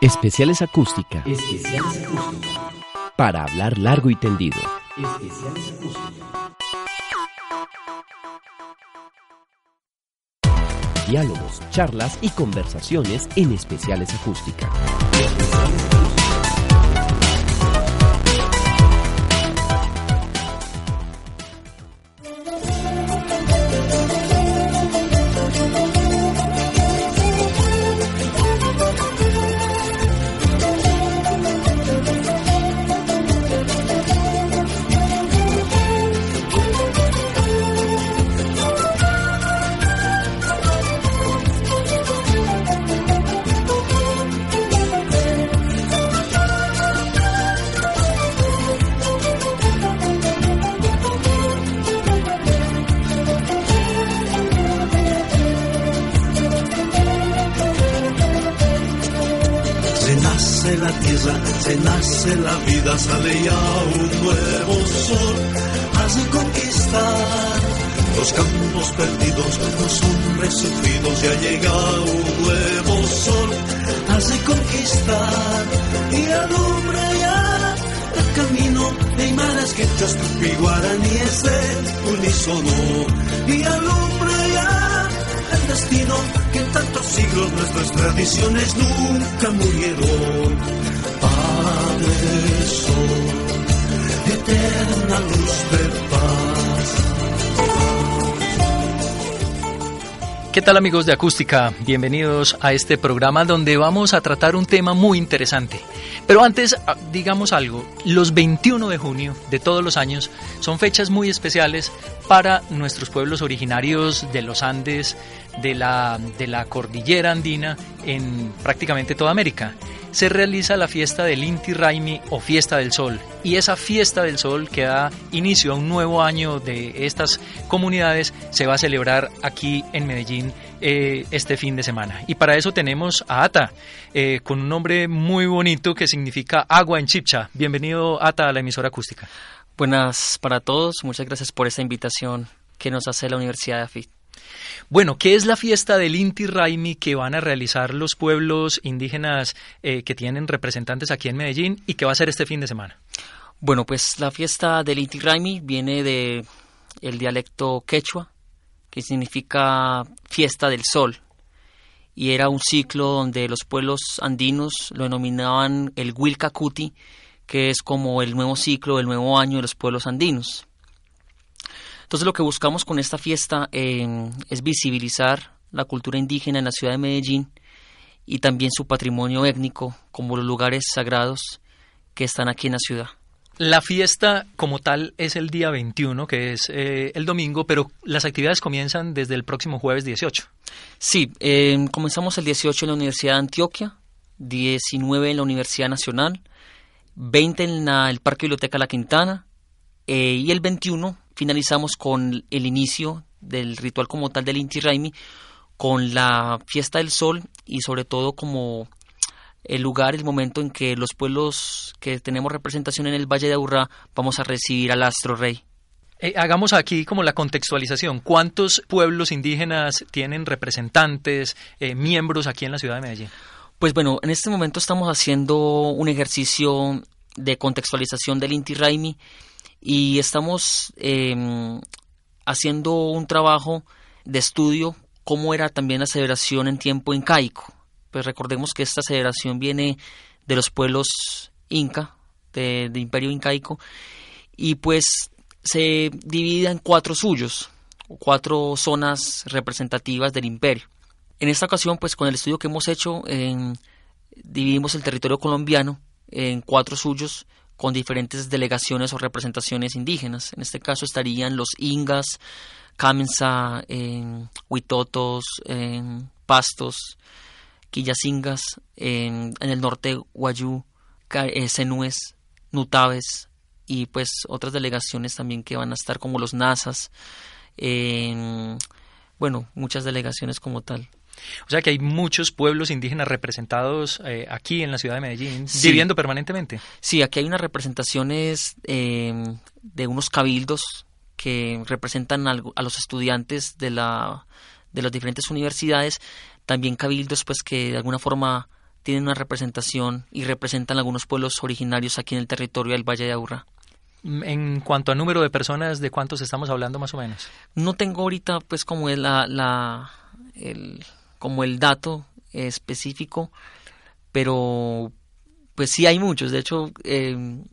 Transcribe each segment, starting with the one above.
Especiales acústica. Especiales acústica. Para hablar largo y tendido. Especiales acústica. Diálogos, charlas y conversaciones en especiales acústica. la nace la vida, sale ya un nuevo sol, hace conquistar los campos perdidos, los hombres sufridos, ya llega un nuevo sol, hace conquistar y alumbra ya el camino de imanas que tupi guaraní es el unísono. Y alumbra ya el destino que en tantos siglos nuestras tradiciones nunca murieron. Sol, eterna luz de paz. ¿Qué tal amigos de Acústica? Bienvenidos a este programa donde vamos a tratar un tema muy interesante. Pero antes, ah, digamos algo, los 21 de junio de todos los años son fechas muy especiales para nuestros pueblos originarios de los Andes, de la, de la cordillera andina en prácticamente toda América. Se realiza la fiesta del Inti Raimi o Fiesta del Sol y esa Fiesta del Sol que da inicio a un nuevo año de estas comunidades se va a celebrar aquí en Medellín eh, este fin de semana. Y para eso tenemos a Ata, eh, con un nombre muy bonito que significa agua en chipcha. Bienvenido Ata a la emisora acústica. Buenas para todos, muchas gracias por esta invitación que nos hace la Universidad de AFIT. Bueno, ¿qué es la fiesta del Inti Raimi que van a realizar los pueblos indígenas eh, que tienen representantes aquí en Medellín y que va a ser este fin de semana? Bueno, pues la fiesta del Inti Raimi viene de el dialecto quechua, que significa fiesta del sol. Y era un ciclo donde los pueblos andinos lo denominaban el Wilcacuti, que es como el nuevo ciclo, el nuevo año de los pueblos andinos. Entonces lo que buscamos con esta fiesta em, es visibilizar la cultura indígena en la ciudad de Medellín y también su patrimonio étnico como los lugares sagrados que están aquí en la ciudad. La fiesta como tal es el día 21, que es eh, el domingo, pero las actividades comienzan desde el próximo jueves 18. Sí, em, comenzamos el 18 en la Universidad de Antioquia, 19 en la Universidad Nacional, 20 en el Parque Biblioteca La Quintana eh, y el 21 finalizamos con el inicio del ritual como tal del Inti Raimi, con la fiesta del sol y sobre todo como el lugar, el momento en que los pueblos que tenemos representación en el Valle de Aburrá vamos a recibir al astro rey. Eh, hagamos aquí como la contextualización. ¿Cuántos pueblos indígenas tienen representantes, eh, miembros aquí en la ciudad de Medellín? Pues bueno, en este momento estamos haciendo un ejercicio de contextualización del Inti Raimi y estamos em, haciendo un trabajo de estudio cómo era también la celebración en tiempo incaico. Pues recordemos que esta celebración viene de los pueblos inca, del de imperio incaico, y pues se divide en cuatro suyos, cuatro zonas representativas del imperio. En esta ocasión, pues con el estudio que hemos hecho, dividimos el territorio colombiano en cuatro suyos con diferentes delegaciones o representaciones indígenas. En este caso estarían los ingas, Camenza, huitotos, pastos, Quillacingas, en, el norte Guayú, eh, Senúes, Nutaves y pues otras delegaciones también que van a estar como los NASAs, bueno, muchas delegaciones como tal. O sea que hay muchos pueblos indígenas representados eh, aquí en la ciudad de Medellín, viviendo permanentemente. Sí, aquí hay unas representaciones em, de unos cabildos que representan a los estudiantes de, la, de las diferentes universidades, también cabildos pues que de alguna forma tienen una representación y representan algunos pueblos originarios aquí en el territorio del Valle de Aburrá. En cuanto a número de personas, ¿de cuántos estamos hablando más o menos? No tengo ahorita pues como la, la el, como el dato específico, pero pues sí hay muchos. De hecho, em,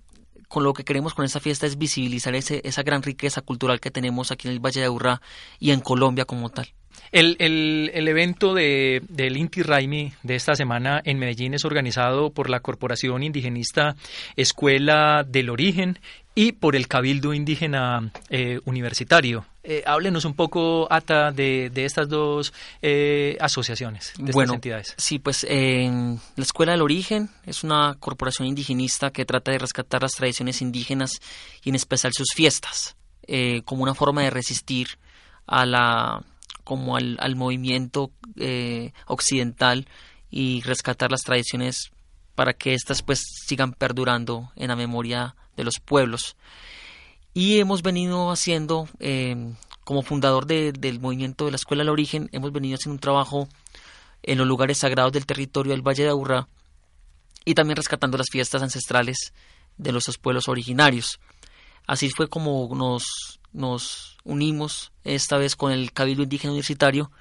con lo que queremos con esta fiesta es visibilizar ese, esa gran riqueza cultural que tenemos aquí en el Valle de Aburrá y en Colombia como tal. El, el, el, evento de, del Inti Raimi de esta semana en Medellín es organizado por la Corporación Indigenista Escuela del Origen y por el Cabildo Indígena eh, Universitario. Eh, háblenos un poco, Ata, de, de estas dos eh, asociaciones, de bueno, estas entidades. Sí, pues la Escuela del Origen es una corporación indigenista que trata de rescatar las tradiciones indígenas y en especial sus fiestas, como una forma de resistir a la como al, al movimiento occidental y rescatar las tradiciones para que éstas pues sigan perdurando en la memoria de los pueblos. Y hemos venido haciendo, em, como fundador del movimiento de la Escuela del Origen, hemos venido haciendo un trabajo en los lugares sagrados del territorio del Valle de Aburrá y también rescatando las fiestas ancestrales de nuestros pueblos originarios. Así fue como nos, nos unimos esta vez con el Cabildo Indígena Universitario,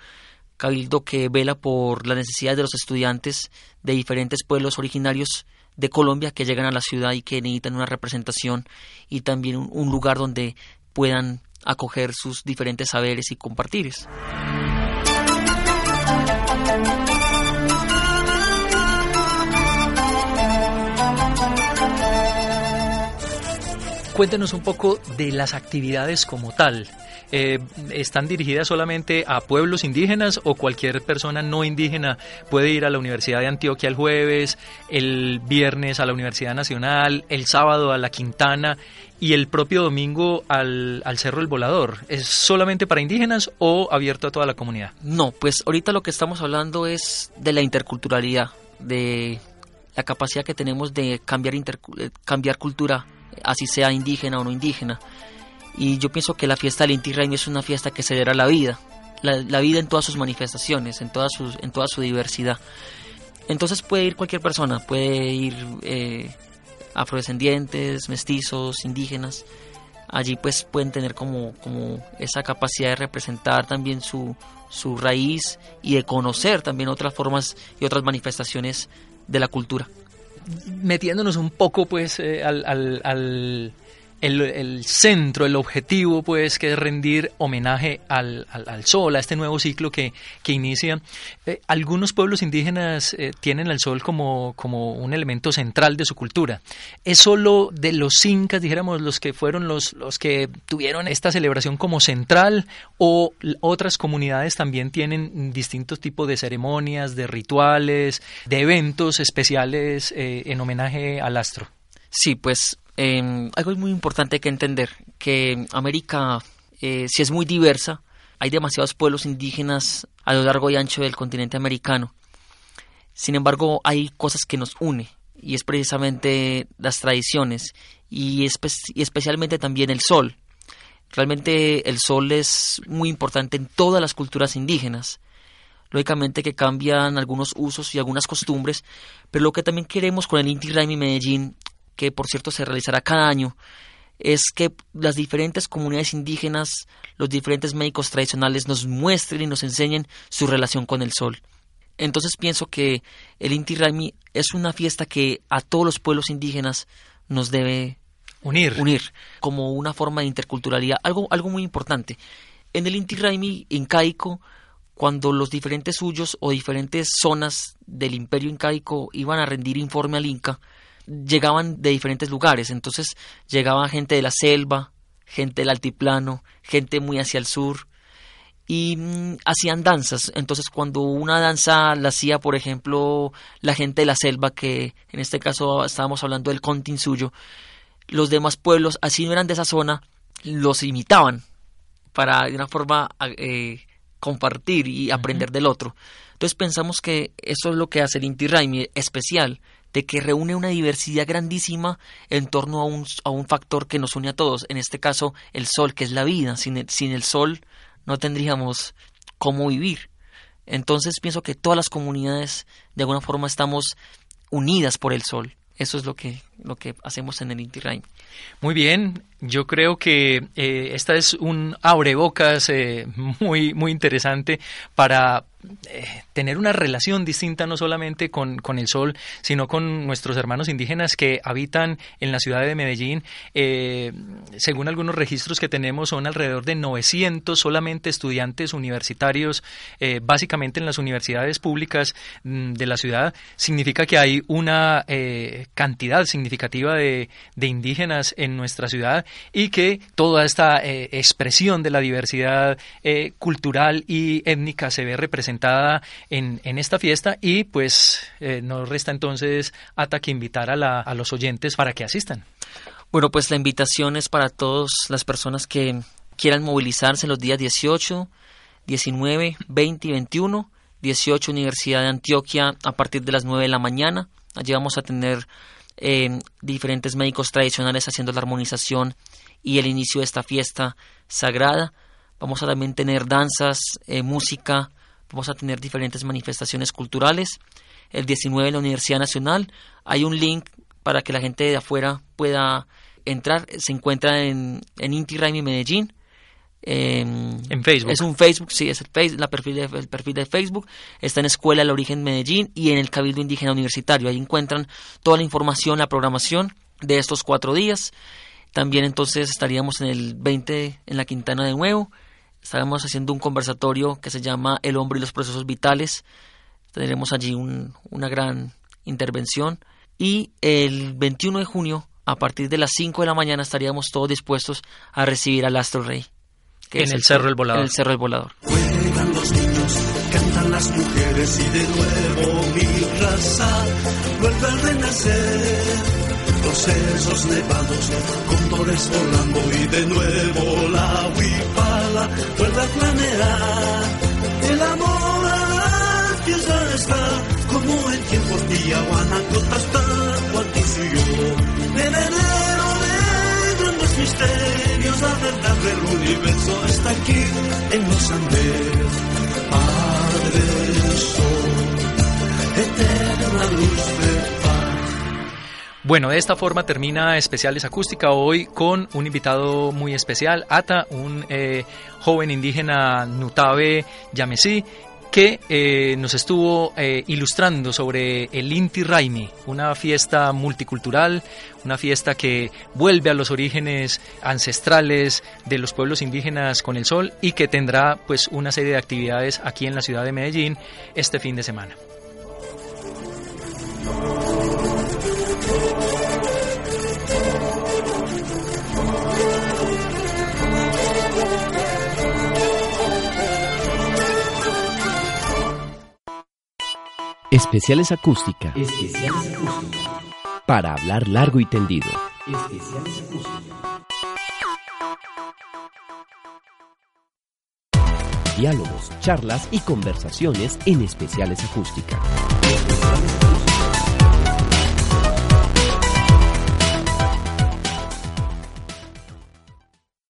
cabildo que vela por las necesidades de los estudiantes de diferentes pueblos originarios de Colombia que llegan a la ciudad y que necesitan una representación y también un, lugar donde puedan acoger sus diferentes saberes y compartir. Cuéntenos un poco de las actividades como tal. Eh, están dirigidas solamente a pueblos indígenas o cualquier persona no indígena puede ir a la Universidad de Antioquia el jueves, el viernes a la Universidad Nacional, el sábado a la Quintana y el propio domingo al, Cerro El Volador. ¿Es solamente para indígenas o abierto a toda la comunidad? No, pues ahorita lo que estamos hablando es de la interculturalidad, de la capacidad que tenemos de cambiar, eh, cambiar cultura, así sea indígena o no indígena. Y yo pienso que la fiesta del Inti Raymi es una fiesta que celebra la vida, la, vida en todas sus manifestaciones, en toda, sus, en toda su diversidad. Entonces puede ir cualquier persona, puede ir eh, afrodescendientes, mestizos, indígenas. Allí pues pueden tener como, como esa capacidad de representar también su, su raíz y de conocer también otras formas y otras manifestaciones de la cultura. Metiéndonos un poco pues eh, al, al el, centro, el objetivo, pues, que es rendir homenaje al, al, sol, a este nuevo ciclo que, que inicia. Eh, algunos pueblos indígenas eh, tienen al sol como, como un elemento central de su cultura. ¿Es solo de los incas, dijéramos, los que fueron los, los que tuvieron esta celebración como central o otras comunidades también tienen distintos tipos de ceremonias, de rituales, de eventos especiales eh, en homenaje al astro? Sí, pues eh, algo muy importante que entender, que América, eh, si es muy diversa, hay demasiados pueblos indígenas a lo largo y ancho del continente americano. Sin embargo, hay cosas que nos une, y es precisamente las tradiciones, y, y especialmente también el sol. Realmente el sol es muy importante en todas las culturas indígenas. Lógicamente que cambian algunos usos y algunas costumbres, pero lo que también queremos con el Inti Raymi Medellín que por cierto se realizará cada año, es que las diferentes comunidades indígenas, los diferentes médicos tradicionales nos muestren y nos enseñen su relación con el sol. Entonces pienso que el Inti Raimi es una fiesta que a todos los pueblos indígenas nos debe unir, unir como una forma de interculturalidad, algo, algo muy importante. En el Inti Raimi incaico, cuando los diferentes suyos o diferentes zonas del imperio incaico iban a rendir informe al Inca, llegaban de diferentes lugares, entonces llegaba gente de la selva, gente del altiplano, gente muy hacia el sur, y mm, hacían danzas. Entonces, cuando una danza la hacía, por ejemplo, la gente de la selva, que en este caso estábamos hablando del Contin suyo, los demás pueblos, así no eran de esa zona, los imitaban para de una forma eh, compartir y aprender del otro. Entonces pensamos que eso es lo que hace el Inti Raimi especial, de que reúne una diversidad grandísima en torno a un, a un factor que nos une a todos, en este caso el sol, que es la vida. Sin sin el sol no tendríamos cómo vivir. Entonces pienso que todas las comunidades de alguna forma estamos unidas por el sol. Eso es lo que, lo que hacemos en el Inti Raimi. Muy bien, yo creo que eh, esta es un abrebocas eh, muy, muy interesante para eh, tener una relación distinta no solamente con, con, el sol, sino con nuestros hermanos indígenas que habitan en la ciudad de Medellín. Eh, según algunos registros que tenemos, son alrededor de 900 solamente estudiantes universitarios, eh, básicamente en las universidades públicas mm, de la ciudad. Significa que hay una cantidad significativa de, de, indígenas en nuestra ciudad y que toda esta expresión de la diversidad cultural y étnica se ve representada en, esta fiesta y pues eh, nos resta entonces hasta que invitar a, la, a los oyentes para que asistan. Bueno, pues la invitación es para todas las personas que quieran movilizarse los días 18, 19, 20 y 21. 18 Universidad de Antioquia a partir de las 9 de la mañana. Allí vamos a tener eh, diferentes médicos tradicionales haciendo la armonización y el inicio de esta fiesta sagrada. Vamos a también tener danzas, eh, música, Vamos a tener diferentes manifestaciones culturales. El 19 en la Universidad Nacional hay un link para que la gente de afuera pueda entrar. Se encuentra en, en Inti Raimi Medellín. en Facebook. Es un Facebook, sí, es el, Facebook, la perfil de, el perfil de Facebook. Está en Escuela El Origen Medellín y en el Cabildo Indígena Universitario. Ahí encuentran toda la información, la programación de estos cuatro días. También entonces estaríamos en el 20 en la Quintana de nuevo estaremos haciendo un conversatorio que se llama El hombre y los procesos vitales. Tendremos allí una gran intervención. Y el 21 de junio, a partir de las 5 de la mañana, estaríamos todos dispuestos a recibir al Astro Rey. en el, Cerro del Volador. En el Cerro del Volador. Juegan los niños, cantan las mujeres y de nuevo mi raza vuelve a renacer procesos nevados, cóndores volando y de nuevo la huipala vuelve a planear. El amor aquí ya está, como en tiempos de Guanajuato hasta Guatisio. En enero de grandes misterios, la verdad del universo está aquí en los Andes. Padre Sol, eterna luz bueno, de esta forma termina Especiales Acústica hoy con un invitado muy especial, Ata, un eh, joven indígena Nutabe Yamesí, que eh, nos estuvo eh, ilustrando sobre el Inti Raimi, una fiesta multicultural, una fiesta que vuelve a los orígenes ancestrales de los pueblos indígenas con el sol y que tendrá pues una serie de actividades aquí en la ciudad de Medellín este fin de semana. Especiales acústica. Especiales acústica. Para hablar largo y tendido. Especiales acústica. Diálogos, charlas y conversaciones en especiales acústica.